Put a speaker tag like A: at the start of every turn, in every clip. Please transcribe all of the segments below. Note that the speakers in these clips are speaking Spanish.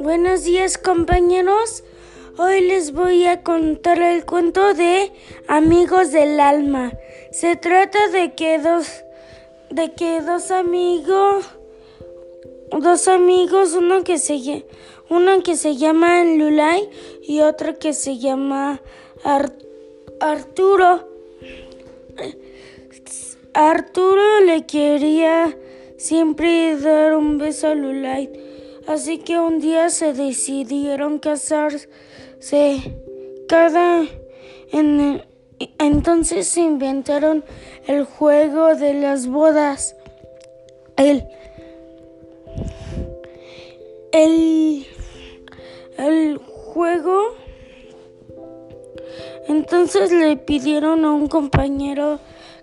A: Buenos días compañeros. Hoy les voy a contar el cuento de Amigos del Alma. Se trata de que dos de que dos amigos dos amigos, uno que se uno que se llama Lulay y otro que se llama Arturo. Arturo le quería siempre dar un beso a Lulay Así que un día se decidieron casarse. Cada en entonces se inventaron el juego de las bodas. El el el juego entonces le pidieron a un compañero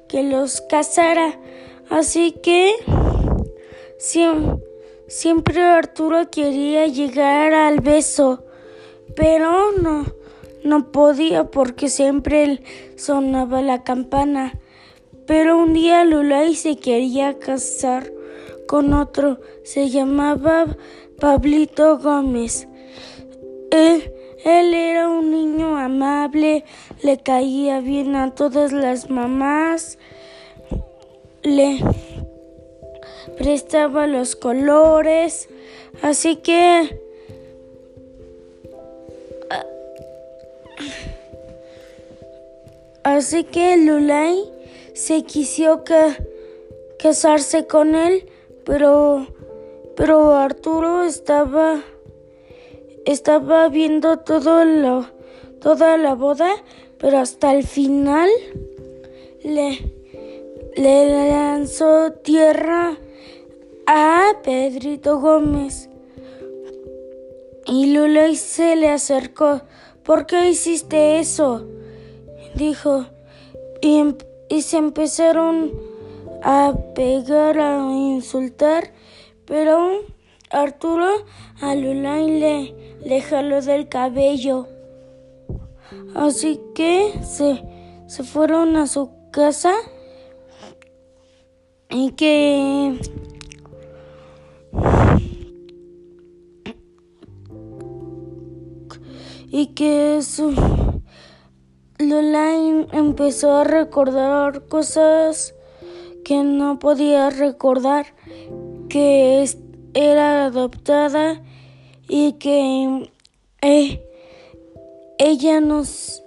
A: que los casara. Así que siempre Arturo quería llegar al beso, pero no, no podía porque siempre sonaba la campana. Pero un día Lulay se quería casar con otro, se llamaba Pablito Gómez. Él, él era un niño amable, le caía bien a todas las mamás, le prestaba los colores, así que así que Lulay se quiso casarse con él, pero pero Arturo estaba estaba viendo todo lo toda la boda, pero hasta el final le le lanzó tierra a Pedrito Gómez. Y Lula se le acercó. ¿Por qué hiciste eso? Dijo. Y, em, y se empezaron a pegar, a insultar. Pero Arturo a Lulay le, le jaló del cabello. Así que se, se fueron a su casa y que y que su Lola empezó a recordar cosas que no podía recordar, que era adoptada y que eh, ella nos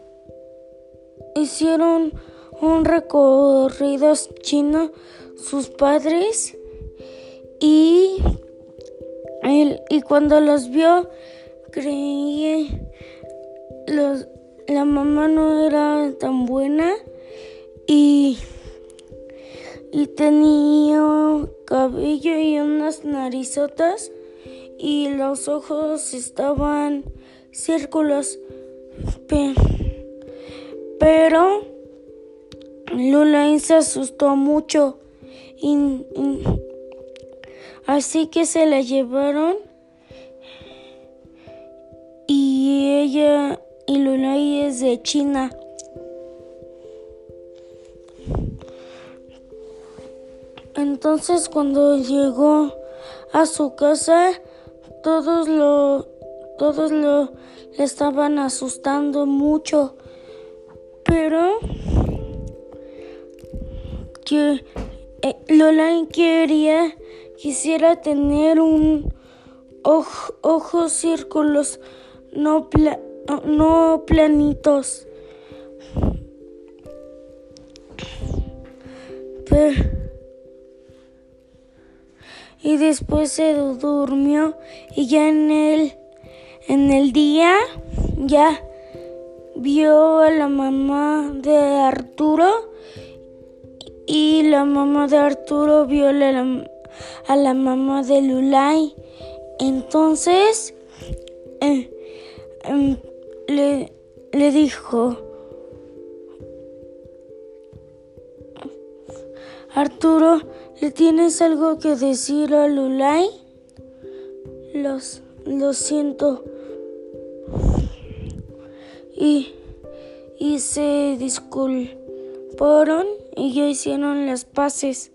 A: hicieron un recorrido chino sus padres y y cuando los vio creí los, la mamá no era tan buena y, y tenía cabello y unas narizotas y los ojos estaban círculos. Pero Lula se asustó mucho y, así que se la llevaron y ella y Lunay es de China. Entonces cuando llegó a su casa, todos lo todos lo estaban asustando mucho, pero que eh, quería quisiera tener un ojo, ojos círculos no pla no planitos. Y después se durmió y ya en el en el día ya vio a la mamá de Arturo y la mamá de Arturo vio a la, a la mamá de Lulay. Entonces eh, em, le, le dijo, Arturo, ¿le tienes algo que decir a Lulay? Los, lo siento. Y, y se disculparon y ya hicieron las paces.